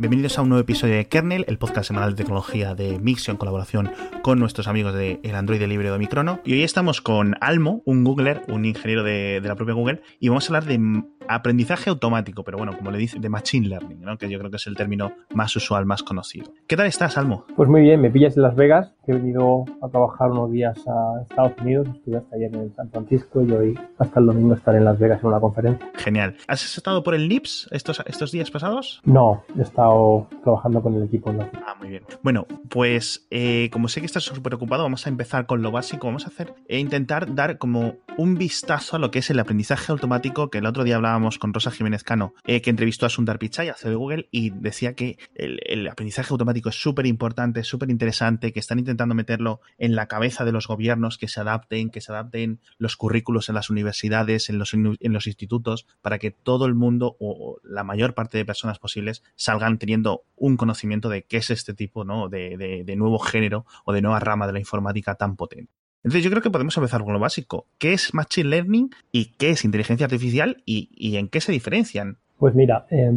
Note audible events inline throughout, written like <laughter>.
Bienvenidos a un nuevo episodio de Kernel, el podcast semanal de tecnología de Mixio en colaboración con nuestros amigos de el Android libre de Microno. Y hoy estamos con Almo, un Googler, un ingeniero de, de, la propia Google, y vamos a hablar de aprendizaje automático, pero bueno, como le dice, de Machine Learning, ¿no? que yo creo que es el término más usual, más conocido. ¿Qué tal estás, Almo? Pues muy bien, me pillas en Las Vegas, he venido a trabajar unos días a Estados Unidos, estuve hasta ayer en San Francisco y hoy hasta el domingo estaré en Las Vegas en una conferencia. Genial. ¿Has estado por el NIPS estos, estos días pasados? No, he estado trabajando con el equipo. En Ah, muy bien. Bueno, pues eh, como sé que estás súper ocupado, vamos a empezar con lo básico. Vamos a hacer e intentar dar como un vistazo a lo que es el aprendizaje automático que el otro día hablábamos con Rosa Jiménez Cano, eh, que entrevistó a Sundar Pichai, a de Google, y decía que el, aprendizaje automático es súper importante, súper interesante, que están intentando meterlo en la cabeza de los gobiernos, que se adapten, que se adapten los currículos en las universidades, en los, en los institutos, para que todo el mundo o la mayor parte de personas posibles salgan teniendo un conocimiento de qué es este tipo ¿no? de nuevo género o de nueva rama de la informática tan potente. Entonces yo creo que podemos empezar con lo básico. ¿Qué es Machine Learning y qué es inteligencia artificial y, en qué se diferencian? Pues mira, eh,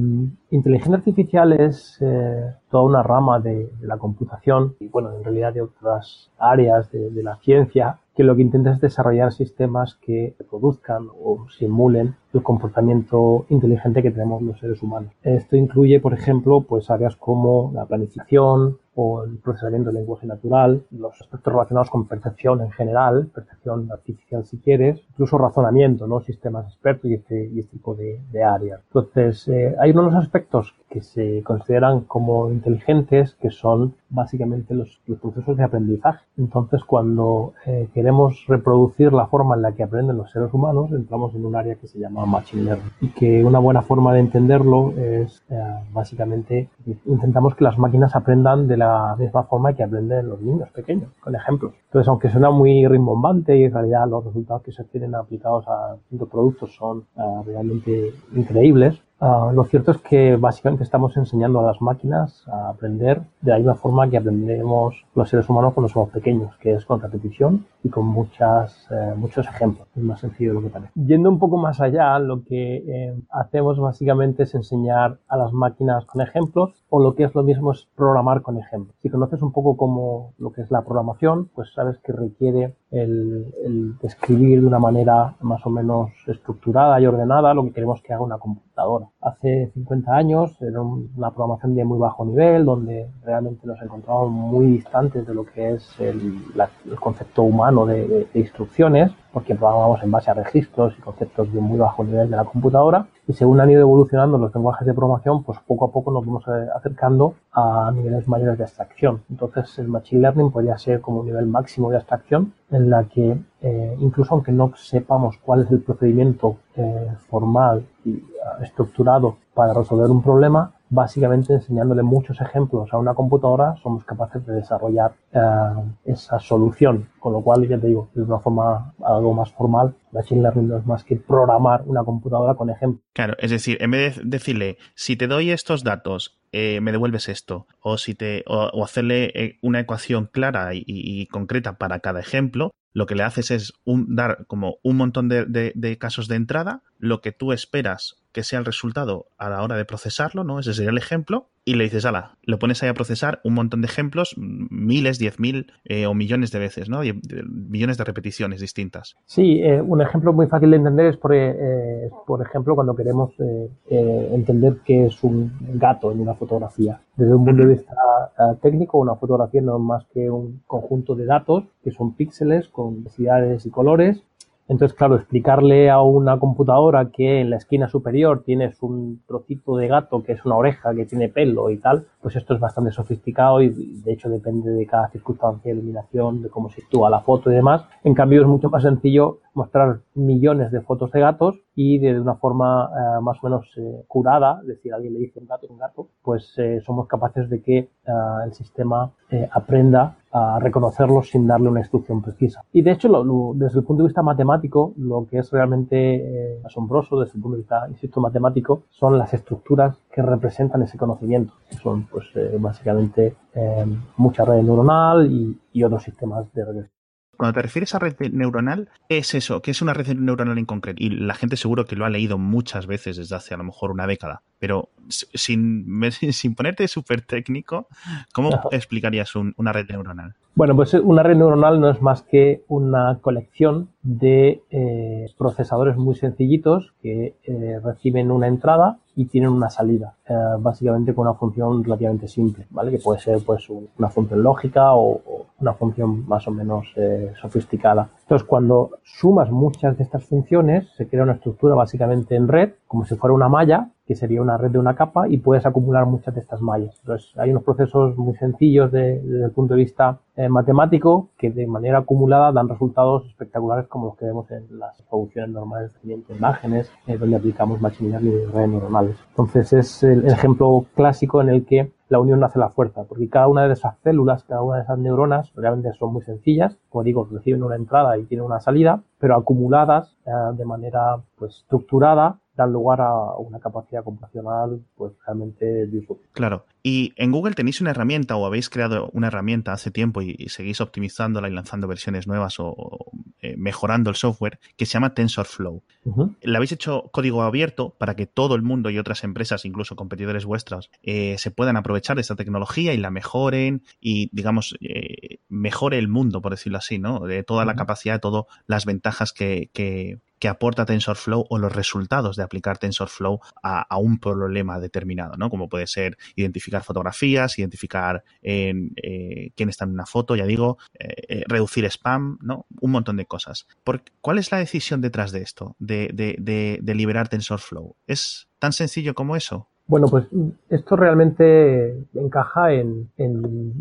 inteligencia artificial es eh, toda una rama de, de, la computación y bueno, en realidad de otras áreas de, de, la ciencia que lo que intenta es desarrollar sistemas que produzcan o simulen el comportamiento inteligente que tenemos los seres humanos. Esto incluye, por ejemplo, pues áreas como la planificación, o el procesamiento del lenguaje natural, los aspectos relacionados con percepción en general, percepción artificial si quieres, incluso razonamiento, ¿no? sistemas expertos y este, y este tipo de, de áreas. Entonces, eh, hay unos aspectos que se consideran como inteligentes que son básicamente los, los procesos de aprendizaje. Entonces, cuando eh, queremos reproducir la forma en la que aprenden los seres humanos, entramos en un área que se llama Machine Learning. Y que una buena forma de entenderlo es eh, básicamente intentamos que las máquinas aprendan de la misma forma que aprenden los niños pequeños, con ejemplos. Entonces, aunque suena muy rimbombante y en realidad los resultados que se tienen aplicados a distintos productos son uh, realmente increíbles, Uh, lo cierto es que básicamente estamos enseñando a las máquinas a aprender de la misma forma que aprendemos los seres humanos cuando somos pequeños, que es con repetición y con muchas, eh, muchos ejemplos. Es más sencillo de lo que parece. Yendo un poco más allá, lo que eh, hacemos básicamente es enseñar a las máquinas con ejemplos o lo que es lo mismo es programar con ejemplos. Si conoces un poco como lo que es la programación, pues sabes que requiere el, el escribir de una manera más o menos estructurada y ordenada lo que queremos que haga una computadora. Hace 50 años era una programación de muy bajo nivel, donde realmente nos encontrábamos muy distantes de lo que es el, el concepto humano de, instrucciones, porque programábamos en base a registros y conceptos de muy bajo nivel de la computadora. Y según han ido evolucionando los lenguajes de programación, pues poco a poco nos vamos acercando a niveles mayores de abstracción. Entonces el Machine Learning podría ser como un nivel máximo de abstracción en la que eh, incluso aunque no sepamos cuál es el procedimiento eh, formal y uh, estructurado para resolver un problema, básicamente enseñándole muchos ejemplos a una computadora somos capaces de desarrollar uh, esa solución. Con lo cual, ya te digo, de una forma algo más formal, Machine Learning no es más que programar una computadora con ejemplos. Claro, es decir, en vez de decirle, si te doy estos datos, eh, me devuelves esto, o, si te, o, hacerle eh, una ecuación clara y, concreta para cada ejemplo, lo que le haces es un, dar como un montón de, de, casos de entrada, lo que tú esperas que sea el resultado a la hora de procesarlo, ¿no? Ese sería el ejemplo, y le dices, ala, lo pones ahí a procesar un montón de ejemplos, miles, diez mil eh, o millones de veces, ¿no? Y, de, millones de repeticiones distintas. Sí, eh, un ejemplo muy fácil de entender es, por, eh, por ejemplo, cuando queremos eh, entender qué es un gato en una fotografía. Desde un punto de vista uh, técnico, una fotografía no es más que un conjunto de datos que son píxeles con densidades y colores entonces, claro, explicarle a una computadora que en la esquina superior tienes un trocito de gato que es una oreja que tiene pelo y tal, pues esto es bastante sofisticado y de hecho depende de cada circunstancia de iluminación, de cómo se sitúa la foto y demás. En cambio, es mucho más sencillo mostrar millones de fotos de gatos y de una forma eh, más o menos eh, curada, es decir, alguien le dice un gato, un gato, pues eh, somos capaces de que el sistema aprenda a reconocerlos sin darle una instrucción precisa. Y de hecho, desde el punto de vista matemático, lo que es realmente asombroso desde el punto de vista, insisto, matemático, son las estructuras que representan ese conocimiento, que son pues básicamente mucha red neuronal y, y otros sistemas de redes. Cuando te refieres a red neuronal, ¿qué es eso? ¿Qué es una red neuronal en concreto? Y la gente seguro que lo ha leído muchas veces desde hace a lo mejor una década. Pero sin, <laughs> sin ponerte súper técnico, ¿cómo explicarías una red neuronal? Bueno, pues una red neuronal no es más que una colección de eh, procesadores muy sencillitos que eh, reciben una entrada y tienen una salida, eh, básicamente con una función relativamente simple, ¿vale? Que puede ser pues una función lógica o, una función más o menos sofisticada. Entonces, cuando sumas muchas de estas funciones, se crea una estructura básicamente en red, como si fuera una malla, que sería una red de una capa, y puedes acumular muchas de estas mallas. Entonces, hay unos procesos muy sencillos desde el punto de vista matemático que de manera acumulada dan resultados espectaculares como los que vemos en las soluciones normales de imágenes, eh, donde aplicamos machine learning y redes neuronales. Entonces es el ejemplo clásico en el que la unión hace la fuerza, porque cada una de esas células, cada una de esas neuronas, realmente son muy sencillas, como digo, reciben una entrada y tienen una salida, pero acumuladas eh, de manera pues estructurada dan lugar a una capacidad computacional pues realmente disruptiva. Claro. Y en Google tenéis una herramienta o habéis creado una herramienta hace tiempo y, seguís optimizándola y lanzando versiones nuevas o, eh, mejorando el software que se llama TensorFlow. La habéis hecho código abierto para que todo el mundo y otras empresas, incluso competidores vuestros, eh, se puedan aprovechar de esta tecnología y la mejoren y, digamos, eh, mejore el mundo, por decirlo así, ¿no? De toda la capacidad, de todas las ventajas que, que, que aporta TensorFlow o los resultados de aplicar TensorFlow a, un problema determinado, ¿no? Como puede ser identificar fotografías, identificar eh, quién está en una foto, ya digo, eh, eh, reducir spam, ¿no? Un montón de cosas. ¿Cuál es la decisión detrás de esto, de, de liberar TensorFlow? ¿Es tan sencillo como eso? Bueno, pues esto realmente encaja en,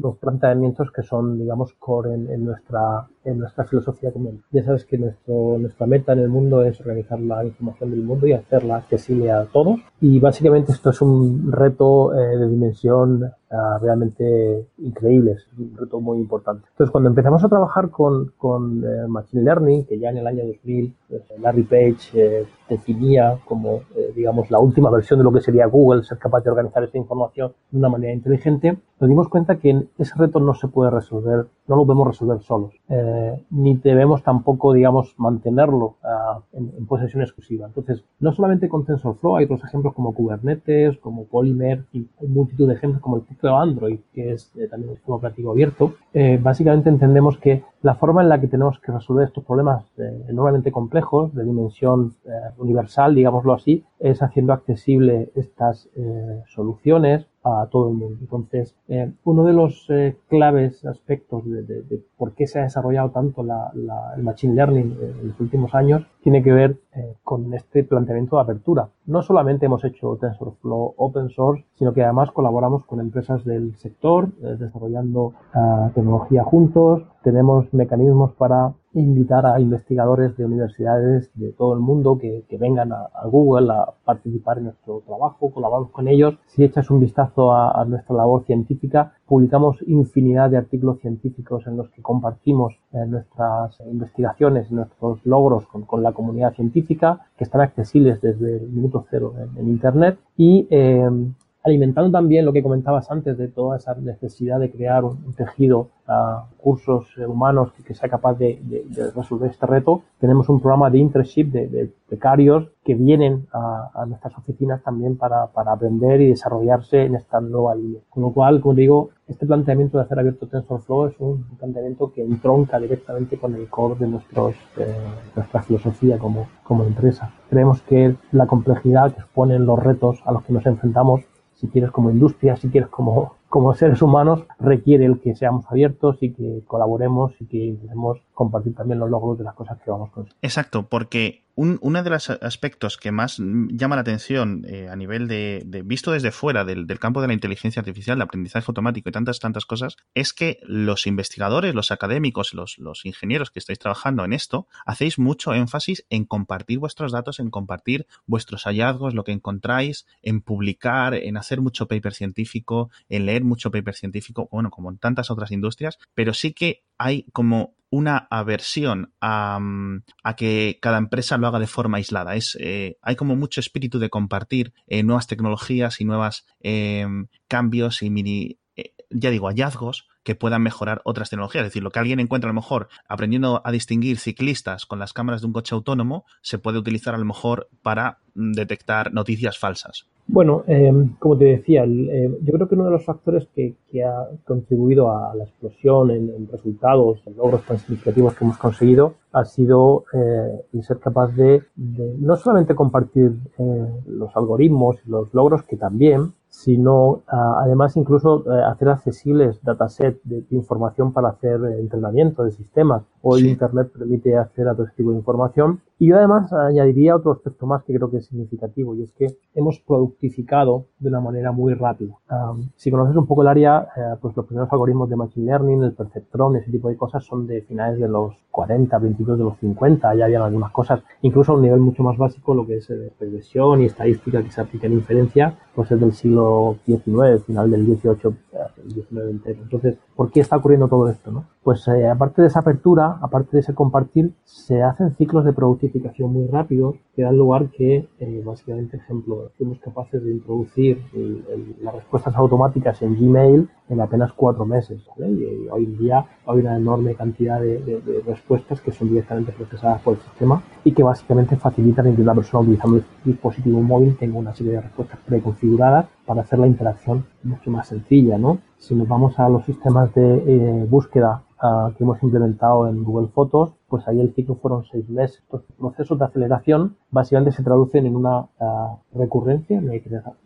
los planteamientos que son, digamos, core en, nuestra, en nuestra filosofía común. Ya sabes que nuestro, nuestra meta en el mundo es organizar la información del mundo y hacerla accesible a todos. Y básicamente esto es un reto eh, de dimensión realmente increíbles, es un reto muy importante. Entonces, cuando empezamos a trabajar con, con eh, Machine Learning, que ya en el año 2000 pues, Larry Page eh, definía como, eh, digamos, la última versión de lo que sería Google, ser capaz de organizar esa información de una manera inteligente, nos dimos cuenta que ese reto no se puede resolver, no lo podemos resolver solos, ni debemos tampoco, digamos, mantenerlo ah, en, posesión exclusiva. Entonces, no solamente con TensorFlow, hay otros ejemplos como Kubernetes, como Polymer, y multitud de ejemplos como el Android, que es eh, también un sistema operativo abierto, eh, básicamente entendemos que la forma en la que tenemos que resolver estos problemas eh, enormemente complejos, de dimensión universal, digámoslo así, es haciendo accesible estas soluciones a todo el mundo. Entonces, eh, uno de los eh, claves aspectos de, por qué se ha desarrollado tanto el Machine Learning en los últimos años tiene que ver eh, con este planteamiento de apertura. No solamente hemos hecho TensorFlow open source, sino que además colaboramos con empresas del sector, desarrollando ah, tecnología juntos, tenemos mecanismos para invitar a investigadores de universidades de todo el mundo que, vengan a, Google a participar en nuestro trabajo, colaboramos con ellos. Si echas un vistazo a, nuestra labor científica, publicamos infinidad de artículos científicos en los que compartimos eh, nuestras investigaciones, nuestros logros con, la comunidad científica, que están accesibles desde el minuto cero en, Internet. Y eh, alimentando también lo que comentabas antes de toda esa necesidad de crear un, tejido a cursos humanos que, sea capaz de, resolver este reto, tenemos un programa de internship de, becarios que vienen a, nuestras oficinas también para, aprender y desarrollarse en esta nueva línea. Con lo cual, como digo, este planteamiento de hacer abierto TensorFlow es un planteamiento que entronca directamente con el core de nuestros, eh, nuestra filosofía como, como empresa. Creemos que la complejidad que exponen los retos a los que nos enfrentamos si quieres como industria, si quieres como, como seres humanos, requiere el que seamos abiertos y que colaboremos y que intentemos compartir también los logros de las cosas que vamos conseguir. Exacto, porque uno de los aspectos que más llama la atención eh, a nivel de, visto desde fuera del, campo de la inteligencia artificial, el aprendizaje automático y tantas, tantas cosas, es que los investigadores, los académicos, los ingenieros que estáis trabajando en esto, hacéis mucho énfasis en compartir vuestros datos, en compartir vuestros hallazgos, lo que encontráis, en publicar, en hacer mucho paper científico, en leer mucho paper científico, bueno, como en tantas otras industrias, pero sí que hay como una aversión a, mm, que cada empresa lo haga de forma aislada. Es, eh, hay como mucho espíritu de compartir eh, nuevas tecnologías y nuevos eh, cambios y mini, ya digo, hallazgos que puedan mejorar otras tecnologías. Es decir, lo que alguien encuentra a lo mejor aprendiendo a distinguir ciclistas con las cámaras de un coche autónomo, se puede utilizar a lo mejor para mm, detectar noticias falsas Bueno, em, como te decía, em, yo creo que uno de los factores que, ha contribuido a la explosión en, resultados, en logros tan significativos que hemos conseguido, ha sido eh, el ser capaz de, no solamente compartir eh, los algoritmos y los logros, que también, sino ah, además incluso eh, hacer accesibles datasets de, información para hacer entrenamiento de sistemas. Hoy Internet permite hacer a todo este tipo de información. Y yo además añadiría otro aspecto más que creo que es significativo y es que hemos productificado de una manera muy rápida. Ah, si conoces un poco el área, eh, pues los primeros algoritmos de Machine Learning, el perceptrón, ese tipo de cosas son de finales de los 40, 22 de los 50, ya habían algunas cosas, incluso a un nivel mucho más básico, lo que es eh, regresión y estadística que se aplica en inferencia, pues es del siglo XIX, final del XVIII, el XIX entero. Entonces, ¿por qué está ocurriendo todo esto? No? Pues eh, aparte de esa apertura, aparte de ese compartir, se hacen ciclos de muy rápidos que dan lugar que, eh, básicamente, ejemplo, fuimos capaces de introducir las respuestas automáticas en Gmail en apenas cuatro meses. Y, hoy en día hay una enorme cantidad de, respuestas que son directamente procesadas por el sistema y que básicamente facilitan que una persona utilizando el dispositivo móvil tenga una serie de respuestas preconfiguradas para hacer la interacción mucho más sencilla. ¿no? Si nos vamos a los sistemas de eh, búsqueda ah, que hemos implementado en Google Fotos, pues ahí el ciclo fueron seis meses. Estos procesos de aceleración básicamente se traducen en una uh, recurrencia, una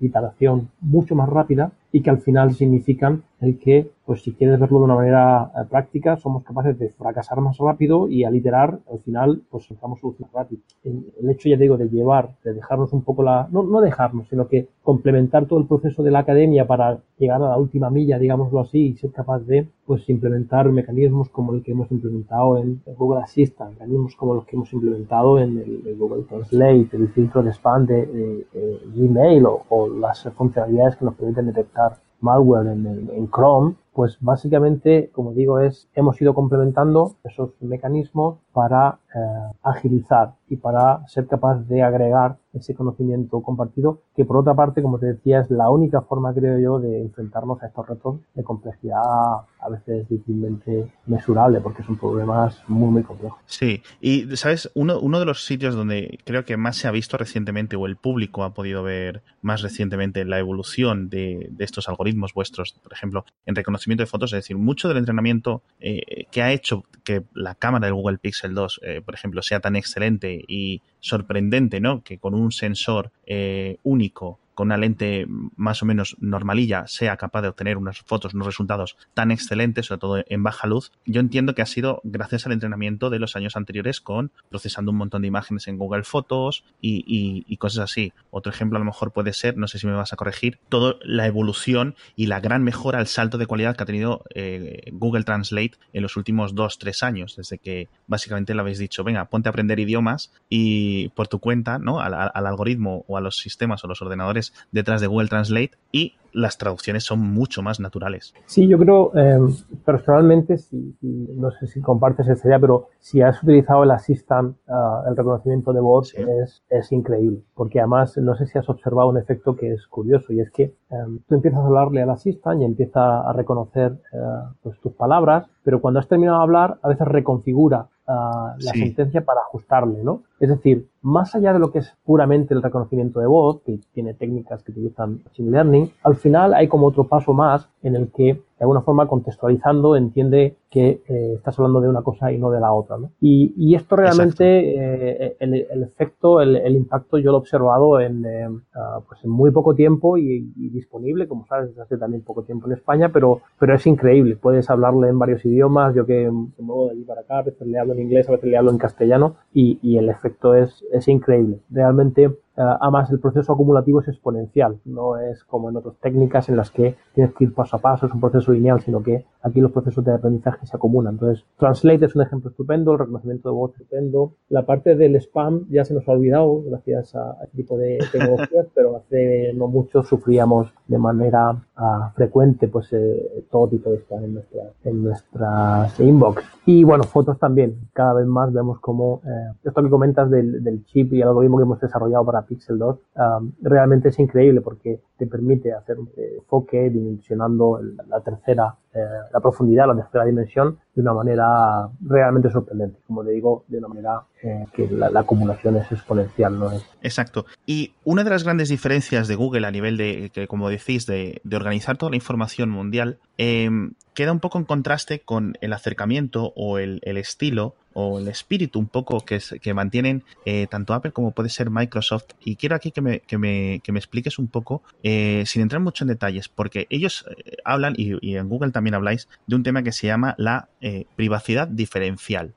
iteración mucho más rápida y que al final significan el que, pues si quieres verlo de una manera eh, práctica, somos capaces de fracasar más rápido y al iterar, al final, pues encontramos soluciones rápido. El, el, hecho, ya digo, de llevar, de dejarnos un poco la, no, no dejarnos, sino que complementar todo el proceso de la academia para llegar a la última milla, digámoslo así, y ser capaz de, pues implementar mecanismos como el que hemos implementado en Google Assistant, mecanismos como los que hemos implementado en el, Google Translate, el filtro de spam de, Gmail o, o las funcionalidades que nos permiten detectar malware en, en, Chrome, pues básicamente, como digo, es hemos ido complementando esos mecanismos para eh, agilizar y para ser capaz de agregar ese conocimiento compartido, que por otra parte, como te decía, es la única forma, creo yo, de enfrentarnos a estos retos de complejidad a veces difícilmente mesurable, porque son problemas muy, muy complejos. Sí, y sabes, uno, uno de los sitios donde creo que más se ha visto recientemente, o el público ha podido ver más recientemente la evolución de, de estos algoritmos vuestros, por ejemplo, en reconocimiento de fotos, es decir, mucho del entrenamiento eh, que ha hecho que la cámara del Google Pixel 2, eh, por ejemplo, sea tan excelente y sorprendente, ¿no? Que con un sensor eh, único con una lente más o menos normalilla sea capaz de obtener unas fotos, unos resultados tan excelentes, sobre todo en baja luz, yo entiendo que ha sido gracias al entrenamiento de los años anteriores con procesando un montón de imágenes en Google Fotos y, cosas así. Otro ejemplo a lo mejor puede ser, no sé si me vas a corregir, toda la evolución y la gran mejora, el salto de cualidad que ha tenido eh, Google Translate en los últimos dos, tres años, desde que básicamente le habéis dicho, venga, ponte a aprender idiomas y por tu cuenta, ¿no? al algoritmo o a los sistemas o los ordenadores detrás de Google Translate y las traducciones son mucho más naturales. Sí, yo creo, eh, personalmente, si, no sé si compartes esa idea, pero si has utilizado el Assistant, ah, el reconocimiento de voz, es, es, increíble. Porque además, no sé si has observado un efecto que es curioso y es que em, tú empiezas a hablarle al Assistant y empieza a reconocer eh, pues, tus palabras, pero cuando has terminado de hablar, a veces reconfigura ah, la sentencia para ajustarle, ¿no? Es decir, más allá de lo que es puramente el reconocimiento de voz, que tiene técnicas que utilizan Machine Learning, al final hay como otro paso más en el que de alguna forma contextualizando entiende que eh, estás hablando de una cosa y no de la otra. ¿no? Y, y, esto realmente, eh, el, el, efecto, el, el, impacto yo lo he observado en, eh, ah, pues en muy poco tiempo y, y, disponible, como sabes, desde hace también poco tiempo en España, pero, pero es increíble. Puedes hablarle en varios idiomas, yo que me muevo de allí para acá, a veces le hablo en inglés, a veces le hablo en castellano y, y el efecto es, es increíble. Realmente además el proceso acumulativo es exponencial, no es como en otras técnicas en las que tienes que ir paso a paso, es un proceso lineal, sino que aquí los procesos de aprendizaje se acumulan. Entonces, Translate es un ejemplo estupendo, el reconocimiento de voz estupendo. La parte del spam ya se nos ha olvidado gracias a este tipo de tecnologías, <laughs> pero hace no mucho sufríamos de manera uh, frecuente pues eh, todo tipo de spam en, nuestra, en nuestras inbox. Y bueno, fotos también. Cada vez más vemos como eh, esto que comentas del, del chip y el algoritmo que hemos desarrollado para Pixel 2 um, realmente es increíble porque te permite hacer un enfoque dimensionando la tercera, eh, la profundidad, la tercera dimensión de una manera realmente sorprendente. Como te digo, de una manera eh, que la, acumulación es exponencial, ¿no es? Exacto. Y una de las grandes diferencias de Google a nivel de, que, como decís, de, organizar toda la información mundial, em, queda un poco en contraste con el acercamiento o el, estilo o el espíritu un poco que, que mantienen eh, tanto Apple como puede ser Microsoft. Y quiero aquí que me, que me, que me expliques un poco, eh, sin entrar mucho en detalles, porque ellos hablan, y, y, en Google también habláis, de un tema que se llama la privacidad diferencial.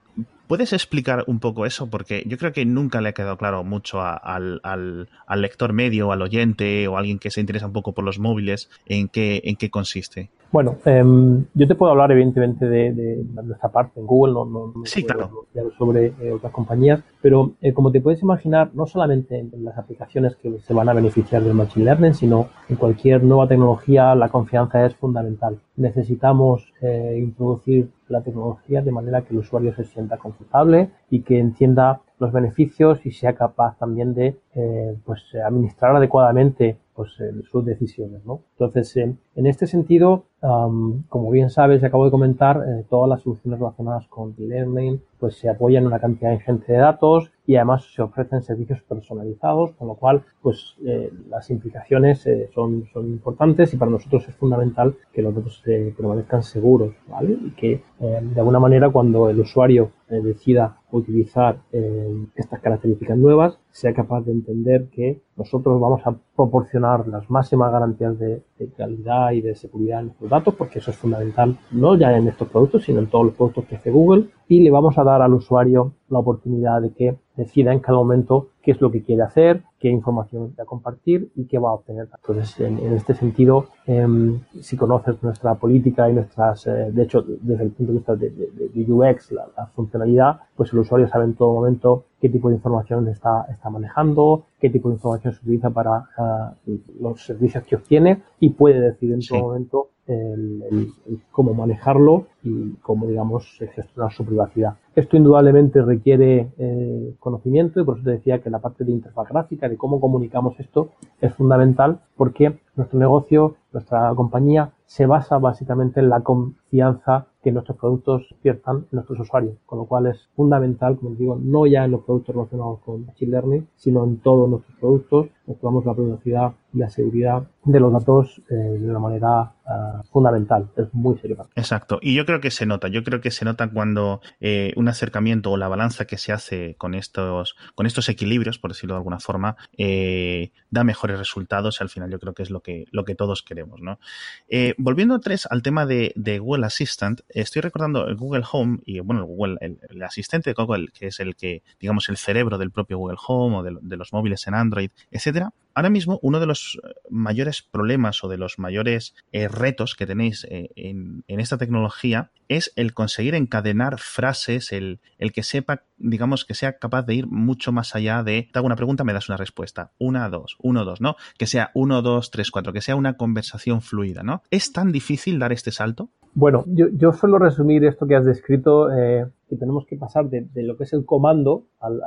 ¿Puedes explicar un poco eso? Porque yo creo que nunca le ha quedado claro mucho al, lector medio, al oyente o a alguien que se interesa un poco por los móviles en qué, en qué consiste. Bueno, em, yo te puedo hablar evidentemente de, nuestra parte en Google, no, no, sí, claro. sobre eh, otras compañías, pero eh, como te puedes imaginar, no solamente en, las aplicaciones que se van a beneficiar del Machine Learning, sino en cualquier nueva tecnología, la confianza es fundamental. Necesitamos eh, introducir la tecnología de manera que el usuario se sienta confortable y que entienda los beneficios y sea capaz también de eh, pues administrar adecuadamente pues sus decisiones ¿no? entonces en, este sentido como bien sabes acabo de comentar eh, todas las soluciones relacionadas con e-learning pues se apoyan en una cantidad ingente de datos y además se ofrecen servicios personalizados, con lo cual pues eh, las implicaciones eh, son, son importantes y para nosotros es fundamental que los datos eh, permanezcan seguros. Y que de alguna manera cuando el usuario decida utilizar estas características nuevas, sea capaz de entender que nosotros vamos a proporcionar las máximas garantías de, calidad y de seguridad en nuestros datos, porque eso es fundamental, no ya en estos productos, sino en todos los productos que hace Google, y le vamos a dar al usuario la oportunidad de que decida en cada momento qué es lo que quiere hacer, qué información va a compartir y qué va a obtener. Entonces, en, este sentido, em, si conoces nuestra política y nuestras, eh, de hecho, desde el punto de vista de, UX, la, funcionalidad, pues el usuario sabe en todo momento qué tipo de información está, está manejando, qué tipo de información se utiliza para eh, los servicios que obtiene y puede decidir en todo momento el, cómo manejarlo y cómo, digamos, gestionar su privacidad. Esto indudablemente requiere eh, conocimiento y por eso te decía que la parte de interfaz gráfica, de cómo comunicamos esto, es fundamental porque nuestro negocio, nuestra compañía, se basa básicamente en la confianza que nuestros productos despiertan en nuestros usuarios, con lo cual es fundamental, como digo, no ya en los productos relacionados con Machine Learning, sino en todos nuestros productos, nos la privacidad y la seguridad de los datos eh, de una manera ah, fundamental, es muy serio. Exacto, y yo creo que se nota, yo creo que se nota cuando eh, un acercamiento o la balanza que se hace con estos, con estos equilibrios, por decirlo de alguna forma, eh, da mejores resultados y al final yo creo que es lo que, lo que todos queremos, ¿no? volviendo tres al tema de, Google Assistant, estoy recordando el Google Home y bueno, el Google, el, asistente de Google, que es el que, digamos, el cerebro del propio Google Home o de, los móviles en Android, etcétera. Ahora mismo, uno de los mayores problemas o de los mayores eh, retos que tenéis eh, en, esta tecnología es el conseguir encadenar frases, el, el, que sepa, digamos, que sea capaz de ir mucho más allá de, te hago una pregunta, me das una respuesta. Una, dos, uno, dos, ¿no? Que sea uno, dos, tres, cuatro, que sea una conversación fluida, ¿no? ¿Es tan difícil dar este salto? Bueno, yo, yo suelo resumir esto que has descrito eh, que tenemos que pasar de, lo que es el comando al,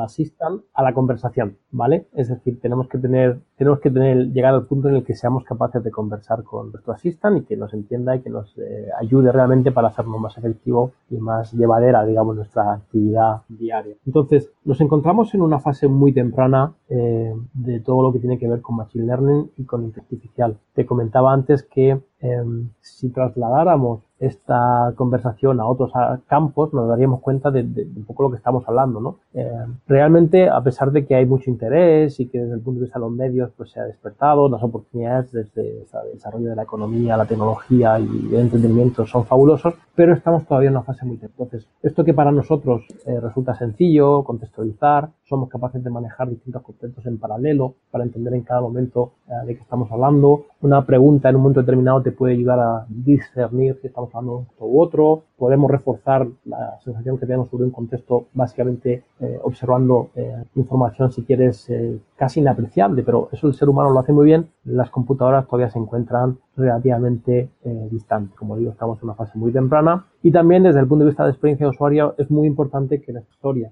assistant a la conversación, ¿vale? Es decir, tenemos que tener, tenemos que tener, llegar al punto en el que seamos capaces de conversar con nuestro assistant y que nos entienda y que nos eh, ayude realmente para hacernos más efectivo y más llevadera, digamos, nuestra actividad diaria. Entonces, nos encontramos en una fase muy temprana eh, de todo lo que tiene que ver con Machine Learning y con inteligencia artificial. Te comentaba antes que em, si trasladáramos esta conversación a otros campos, nos daríamos cuenta de, un poco lo que estamos hablando, ¿no? Eh, realmente, a pesar de que hay mucho interés y que desde el punto de vista de los medios pues se ha despertado, las oportunidades desde el desarrollo de la economía, la tecnología y el entretenimiento son fabulosos, pero estamos todavía en una fase muy temprana. Esto que para nosotros eh, resulta sencillo, contextualizar, somos capaces de manejar distintos conceptos en paralelo para entender en cada momento eh, de qué estamos hablando. Una pregunta en un momento determinado te puede ayudar a discernir si estamos hablando de u otro, podemos reforzar la sensación que tenemos sobre un contexto básicamente eh, observando eh, información, si quieres, eh, casi inapreciable, pero eso el ser humano lo hace muy bien, las computadoras todavía se encuentran relativamente distantes. Como digo, estamos en una fase muy temprana y también desde el punto de vista de experiencia de usuario es muy importante que la historia,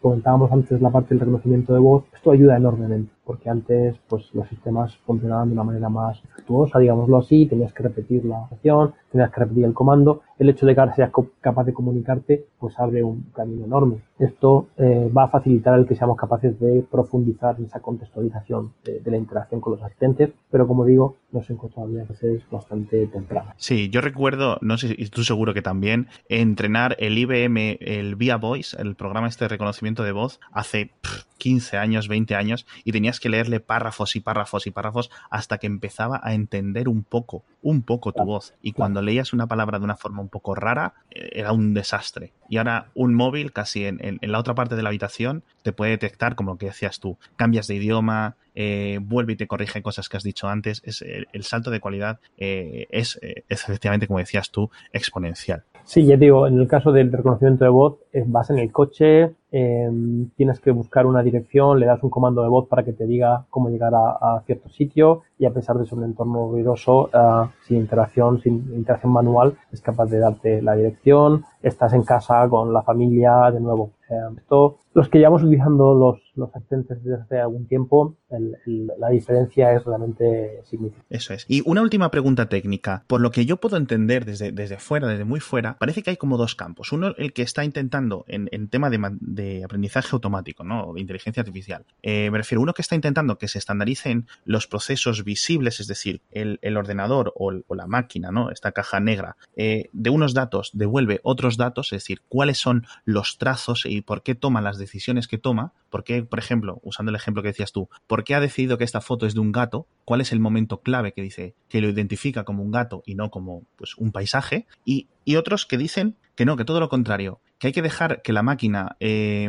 comentábamos antes la parte del reconocimiento de voz, esto ayuda enormemente. Porque antes pues los sistemas funcionaban de una manera más efectuosa, digámoslo así, tenías que repetir la acción, tenías que repetir el comando. El hecho de que ahora seas capaz de comunicarte, pues abre un camino enorme. Esto eh, va a facilitar el que seamos capaces de profundizar en esa contextualización de, la interacción con los asistentes, pero como digo, no se encuentra todavía es bastante temprana. Sí, yo recuerdo, no sé si tú seguro que también, entrenar el IBM, el Via Voice, el programa este de reconocimiento de voz, hace 15 años, 20 años, y tenías que leerle párrafos y párrafos y párrafos hasta que empezaba a entender un poco, un poco tu voz. Y cuando leías una palabra de una forma un poco rara, eh, era un desastre. Y ahora un móvil casi en, la otra parte de la habitación te puede detectar, como lo que decías tú, cambias de idioma, eh, vuelve y te corrige cosas que has dicho antes. Es, el, salto de cualidad eh, es, efectivamente, como decías tú, exponencial. Sí, ya digo, en el caso del reconocimiento de voz, vas en el coche, Em, tienes que buscar una dirección, le das un comando de voz para que te diga cómo llegar a, cierto sitio y a pesar de ser un entorno ruidoso, uh, sin interacción, sin interacción manual, es capaz de darte la dirección. Estás en casa con la familia, de nuevo. Esto, los que llevamos utilizando los, los asistentes desde hace algún tiempo, la diferencia es realmente significativa. Eso es. Y una última pregunta técnica. Por lo que yo puedo entender desde, desde fuera, desde muy fuera, parece que hay como dos campos. Uno, el que está intentando en, en tema de, aprendizaje automático, ¿no? De inteligencia artificial. Eh, me refiero, uno que está intentando que se estandaricen los procesos visibles, es decir, el, ordenador o, la máquina, ¿no? Esta caja negra, eh, de unos datos devuelve otros datos, es decir, cuáles son los trazos y por qué toma las decisiones que toma, por qué, por ejemplo, usando el ejemplo que decías tú, por qué ha decidido que esta foto es de un gato, cuál es el momento clave que dice que lo identifica como un gato y no como pues un paisaje, y otros que dicen que no, que todo lo contrario, que hay que dejar que la máquina eh,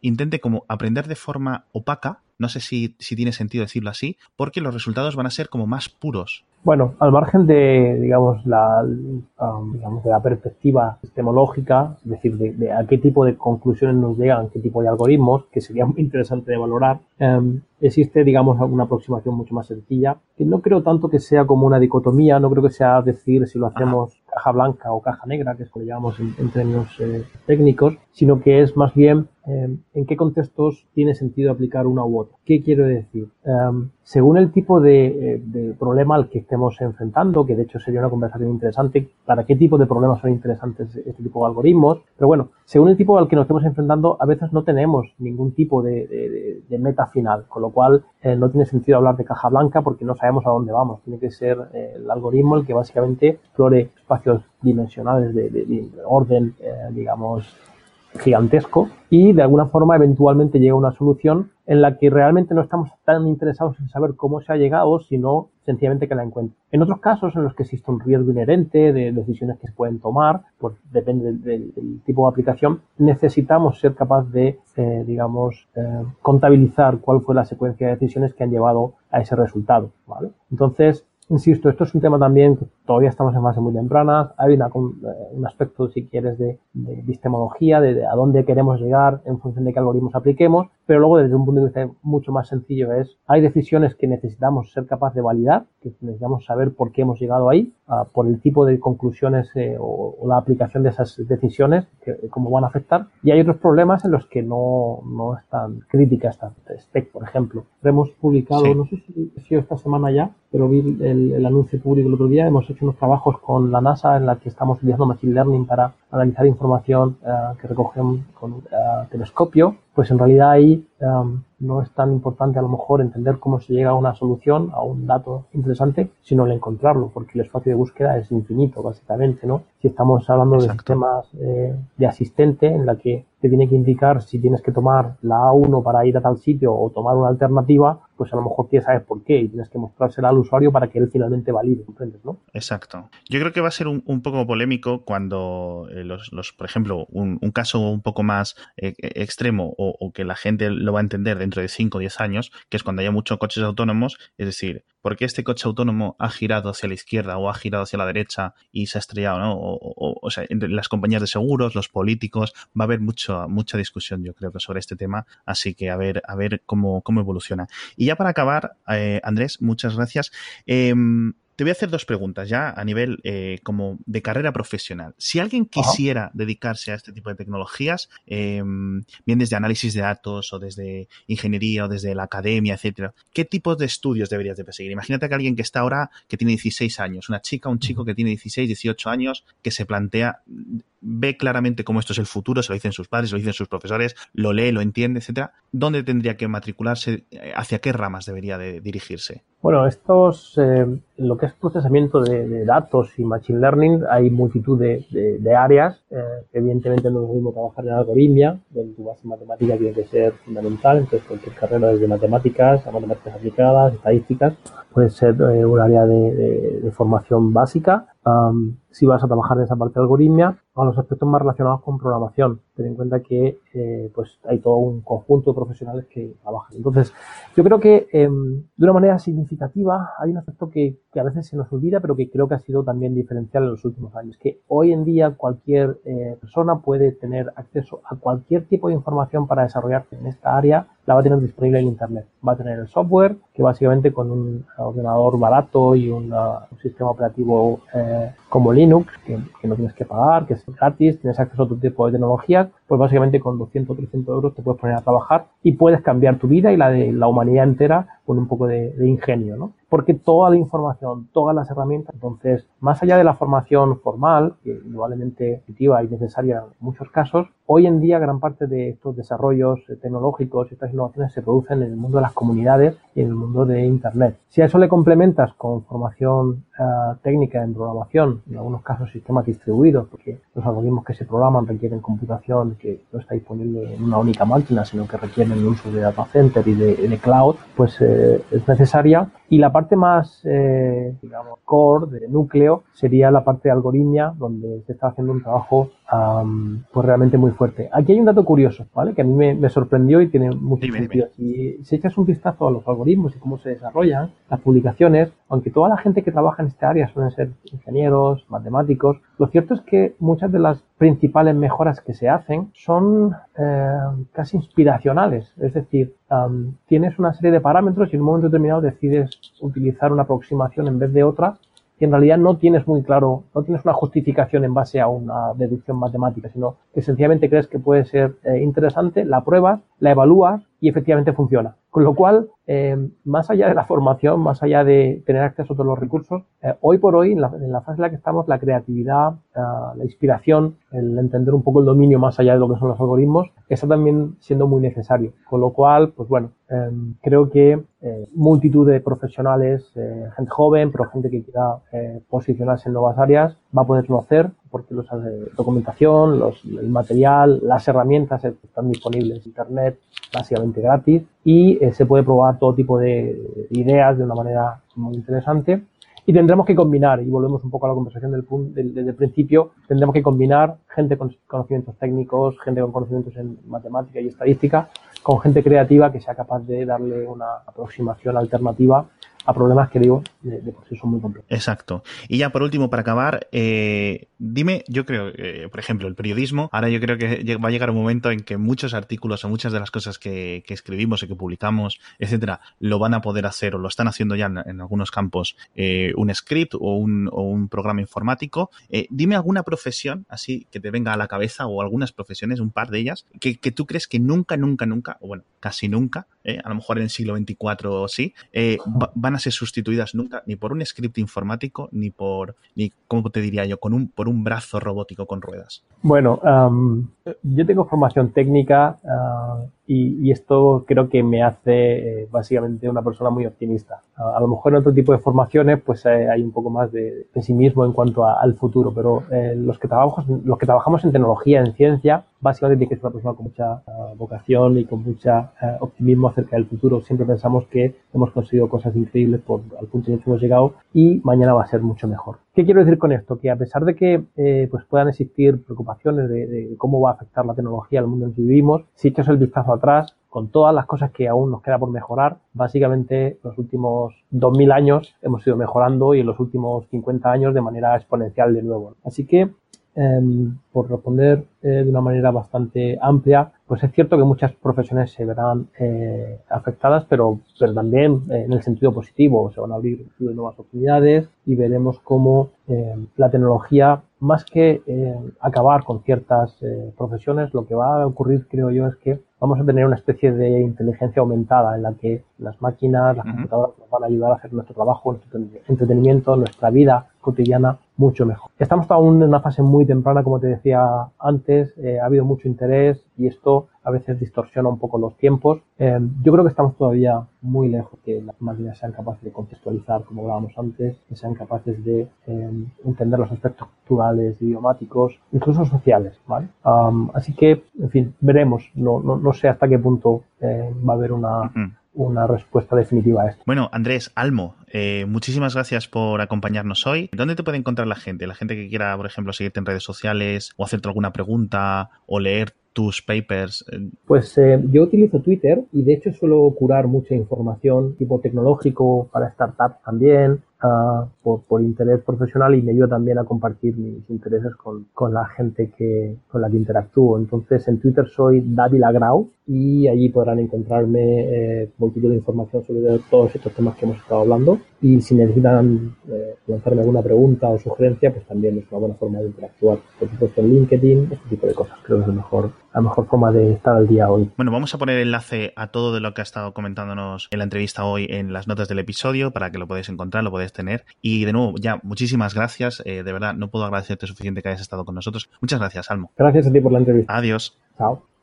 intente como aprender de forma opaca, no sé si, si, tiene sentido decirlo así, porque los resultados van a ser como más puros. Bueno, al margen de, digamos, la, um, digamos, de la perspectiva epistemológica, es decir, de, a qué tipo de conclusiones nos llegan, qué tipo de algoritmos, que sería muy interesante de valorar, um, existe, digamos, una aproximación mucho más sencilla, que no creo tanto que sea como una dicotomía, no creo que sea decir si lo hacemos caja blanca o caja negra, que es lo llamamos en, términos eh, técnicos, sino que es más bien em, en qué contextos tiene sentido aplicar una u otra. ¿Qué quiero decir? Em, según el tipo eh, de, problema al que estemos enfrentando, que de hecho sería una conversación interesante, para qué tipo de problemas son interesantes este tipo de algoritmos, pero bueno, según el tipo al que nos estemos enfrentando, a veces no tenemos ningún tipo de, meta final, con lo cual eh, no tiene sentido hablar de caja blanca porque no sabemos a dónde vamos. Tiene que ser el algoritmo el que básicamente explore espacios dimensionales de, orden, eh, digamos, gigantesco y de alguna forma eventualmente llega una solución en la que realmente no estamos tan interesados en saber cómo se ha llegado, sino sencillamente que la encuentre. En otros casos en los que existe un riesgo inherente de decisiones que se pueden tomar, pues depende del, tipo de aplicación, necesitamos ser capaz de, eh, digamos, eh, contabilizar cuál fue la secuencia de decisiones que han llevado a ese resultado. ¿vale? Entonces, Insisto, esto es un tema también que todavía estamos en fase muy temprana. Hay una, eh, un aspecto, si quieres, de, de epistemología, de, a dónde queremos llegar en función de qué algoritmos apliquemos. Pero luego, desde un punto de vista mucho más sencillo, es hay decisiones que necesitamos ser capaz de validar, que necesitamos saber por qué hemos llegado ahí, uh, por el tipo de conclusiones eh, o, o, la aplicación de esas decisiones, que, cómo van a afectar. Y hay otros problemas en los que no, no es tan crítica esta spec, por ejemplo. Hemos publicado, sí. no sé si, si esta semana ya, pero vi el, el, anuncio público el otro día. Hemos hecho unos trabajos con la NASA en la que estamos utilizando Machine Learning para analizar información uh, que recogen con uh, telescopio. Pues en realidad ahí um, no es tan importante a lo mejor entender cómo se llega a una solución, a un dato interesante, sino el encontrarlo, porque el espacio de búsqueda es infinito, básicamente, ¿no? Si estamos hablando Exacto. de sistemas eh, de asistente en la que te tiene que indicar si tienes que tomar la A1 para ir a tal sitio o tomar una alternativa, pues a lo mejor quieres saber por qué y tienes que mostrársela al usuario para que él finalmente valide, ¿comprendes, no? Exacto. Yo creo que va a ser un, poco polémico cuando eh, los, los, por ejemplo, un, caso un poco más eh, extremo o, o, que la gente lo va a entender dentro de 5 o 10 años, que es cuando haya muchos coches autónomos, es decir, ¿por qué este coche autónomo ha girado hacia la izquierda o ha girado hacia la derecha y se ha estrellado, ¿no? O, o, o sea, entre las compañías de seguros, los políticos, va a haber mucho, mucha discusión, yo creo que sobre este tema, así que a ver, a ver cómo, cómo evoluciona. Y ya para acabar, eh, Andrés, muchas gracias. Eh, te voy a hacer dos preguntas ya a nivel eh, como de carrera profesional. Si alguien quisiera dedicarse a este tipo de tecnologías, em, bien desde análisis de datos o desde ingeniería o desde la academia, etcétera, ¿qué tipos de estudios deberías de perseguir? Imagínate que alguien que está ahora, que tiene 16 años, una chica, un chico que tiene 16, 18 años, que se plantea ve claramente cómo esto es el futuro, se lo dicen sus padres, se lo dicen sus profesores, lo lee, lo entiende, etcétera. ¿Dónde tendría que matricularse? ¿Hacia qué ramas debería de dirigirse? Bueno, estos, eh, lo que es procesamiento de, datos y machine learning, hay multitud de, áreas. Eh, evidentemente no es lo mismo trabajar en algoritmia, donde tu base matemática tiene que ser fundamental. Entonces, cualquier carrera desde matemáticas a matemáticas aplicadas, estadísticas, puede ser eh, un área de, formación básica. si vas a trabajar en esa parte de algoritmia, a los aspectos más relacionados con programación. Ten en cuenta que eh, pues hay todo un conjunto de profesionales que trabajan. Entonces, yo creo que em, de una manera significativa hay un aspecto que, que, a veces se nos olvida, pero que creo que ha sido también diferencial en los últimos años, que hoy en día cualquier eh, persona puede tener acceso a cualquier tipo de información para desarrollarse en esta área, la va a tener disponible en Internet. Va a tener el software, que básicamente con un ordenador barato y un sistema operativo eh, como Linux, que, que, no tienes que pagar, que es gratis, tienes acceso a otro tipo de tecnologías, pues básicamente con 200 o 300 euros te puedes poner a trabajar y puedes cambiar tu vida y la de la humanidad entera con un poco de, de ingenio, ¿no? porque toda la información, todas las herramientas, entonces, más allá de la formación formal, que indudablemente efectiva y necesaria en muchos casos, hoy en día gran parte de estos desarrollos tecnológicos y estas innovaciones se producen en el mundo de las comunidades y en el mundo de Internet. Si a eso le complementas con formación eh, técnica en programación, en algunos casos sistemas distribuidos, porque los algoritmos que se programan requieren computación que no está disponible en una única máquina, sino que requieren el uso de data center y de, cloud, pues eh, es necesaria. Y la parte más, eh, digamos, core, de núcleo, sería la parte de algoritmia, donde se está haciendo un trabajo pues realmente muy fuerte. Aquí hay un dato curioso, ¿vale? Que a mí me, sorprendió y tiene mucho sentido. Si, si echas un vistazo a los algoritmos y cómo se desarrollan las publicaciones, aunque toda la gente que trabaja en esta área suelen ser ingenieros, matemáticos, lo cierto es que muchas de las principales mejoras que se hacen son eh, casi inspiracionales. Es decir, tienes una serie de parámetros y en un momento determinado decides utilizar una aproximación en vez de otra y en realidad no tienes muy claro, no tienes una justificación en base a una deducción matemática, sino que sencillamente crees que puede ser eh, interesante, la pruebas, la evalúas y efectivamente funciona. Con lo cual, eh, más allá de la formación, más allá de tener acceso a todos los recursos, eh, hoy por hoy, en la, fase en la que estamos, la creatividad, la inspiración, el entender un poco el dominio más allá de lo que son los algoritmos, está también siendo muy necesario. Con lo cual, pues bueno, creo que eh, multitud de profesionales, gente joven, pero gente que quiera posicionarse en nuevas áreas, va a poderlo hacer porque los documentación, los, el material, las herramientas están disponibles en Internet básicamente gratis y eh, se puede probar todo tipo de ideas de una manera muy interesante. Y tendremos que combinar, y volvemos un poco a la conversación del, del, desde el principio, tendremos que combinar gente con conocimientos técnicos, gente con conocimientos en matemática y estadística, con gente creativa que sea capaz de darle una aproximación alternativa a problemas que digo de, por sí son muy complejos. Exacto. Y ya por último, para acabar, eh, dime, yo creo, eh, por ejemplo, el periodismo, ahora yo creo que va a llegar un momento en que muchos artículos o muchas de las cosas que, escribimos y que publicamos, etcétera, lo van a poder hacer o lo están haciendo ya en, algunos campos eh, un script o un, o un programa informático. dime alguna profesión así que te venga a la cabeza o algunas profesiones, un par de ellas, que, que tú crees que nunca, nunca, nunca, o bueno, casi nunca, a lo mejor en el siglo XXIV o sí, van a ser sustituidas nunca ni por un script informático ni por, ni, ¿cómo te diría yo?, con un, por un brazo robótico con ruedas. Bueno, yo tengo formación técnica y, esto creo que me hace eh, básicamente una persona muy optimista. A, lo mejor en otro tipo de formaciones pues eh, hay un poco más de pesimismo en cuanto al futuro, pero eh, los, que trabajamos, los que trabajamos en tecnología, en ciencia, básicamente tiene que ser una persona con mucha ah, vocación y con mucha optimismo acerca del futuro. Siempre pensamos que hemos conseguido cosas increíbles por al punto en el que hemos llegado y mañana va a ser mucho mejor. ¿Qué quiero decir con esto? Que a pesar de que pues puedan existir preocupaciones de, de, cómo va a afectar la tecnología al mundo en que vivimos, si echas el vistazo atrás, con todas las cosas que aún nos queda por mejorar, básicamente los últimos 2000 años hemos ido mejorando y en los últimos 50 años de manera exponencial de nuevo. Así que em, por responder eh, de una manera bastante amplia, pues es cierto que muchas profesiones se verán eh, afectadas, pero, pero también eh, en el sentido positivo, se van a abrir nuevas oportunidades y veremos cómo la tecnología, más que acabar con ciertas profesiones, lo que va a ocurrir, creo yo, es que vamos a tener una especie de inteligencia aumentada en la que las máquinas, las computadoras nos van a ayudar a hacer nuestro trabajo, nuestro entretenimiento, nuestra vida cotidiana mucho mejor. Estamos aún en una fase muy temprana, como te decía antes, eh, ha habido mucho interés y esto a veces distorsiona un poco los tiempos. Eh, yo creo que estamos todavía muy lejos que las máquinas sean capaces de contextualizar, como hablábamos antes, que sean capaces de eh, entender los aspectos culturales, idiomáticos, incluso sociales. ¿vale? así que, en fin, veremos. No, no, no sé hasta qué punto va a haber una una respuesta definitiva a esto. Bueno, Andrés, Almo, eh, muchísimas gracias por acompañarnos hoy. ¿Dónde te puede encontrar la gente? La gente que quiera, por ejemplo, seguirte en redes sociales o hacerte alguna pregunta o leer tus papers? Eh, pues eh, yo utilizo Twitter y de hecho suelo curar mucha información tipo tecnológico para startups también, uh, por, por, interés profesional y me ayuda también a compartir mis intereses con, con, la gente que, con la que interactúo. Entonces en Twitter soy David Grau y allí podrán encontrarme eh, multitud de información sobre todos estos temas que hemos estado hablando y si necesitan eh, lanzarme alguna pregunta o sugerencia pues también es una buena forma de interactuar por supuesto en LinkedIn este tipo de cosas. Creo que es la mejor la mejor forma de estar al día hoy. Bueno vamos a poner enlace a todo de lo que ha estado comentándonos en la entrevista hoy en las notas del episodio para que lo podáis encontrar lo podéis tener. Y de nuevo ya muchísimas gracias eh, de verdad no puedo agradecerte suficiente que hayas estado con nosotros. Muchas gracias Almo. Gracias a ti por la entrevista. Adiós. Chao